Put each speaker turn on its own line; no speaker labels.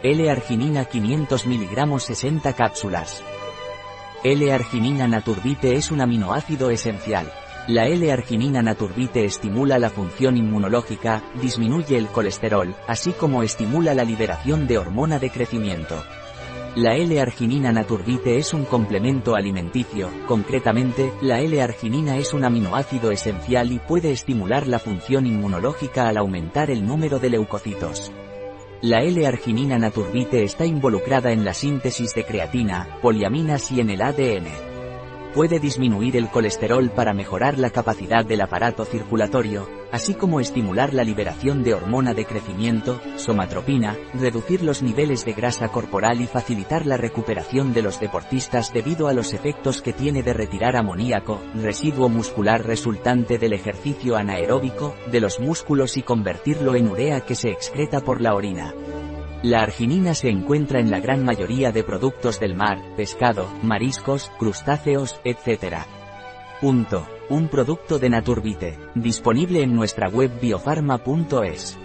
L-arginina 500 mg 60 cápsulas. L-arginina naturbite es un aminoácido esencial. La L-arginina naturbite estimula la función inmunológica, disminuye el colesterol, así como estimula la liberación de hormona de crecimiento. La L-arginina naturbite es un complemento alimenticio, concretamente, la L-arginina es un aminoácido esencial y puede estimular la función inmunológica al aumentar el número de leucocitos. La L-arginina naturbite está involucrada en la síntesis de creatina, poliaminas y en el ADN. Puede disminuir el colesterol para mejorar la capacidad del aparato circulatorio, así como estimular la liberación de hormona de crecimiento, somatropina, reducir los niveles de grasa corporal y facilitar la recuperación de los deportistas debido a los efectos que tiene de retirar amoníaco, residuo muscular resultante del ejercicio anaeróbico, de los músculos y convertirlo en urea que se excreta por la orina. La arginina se encuentra en la gran mayoría de productos del mar, pescado, mariscos, crustáceos, etc. Punto. Un producto de Naturbite, disponible en nuestra web biofarma.es.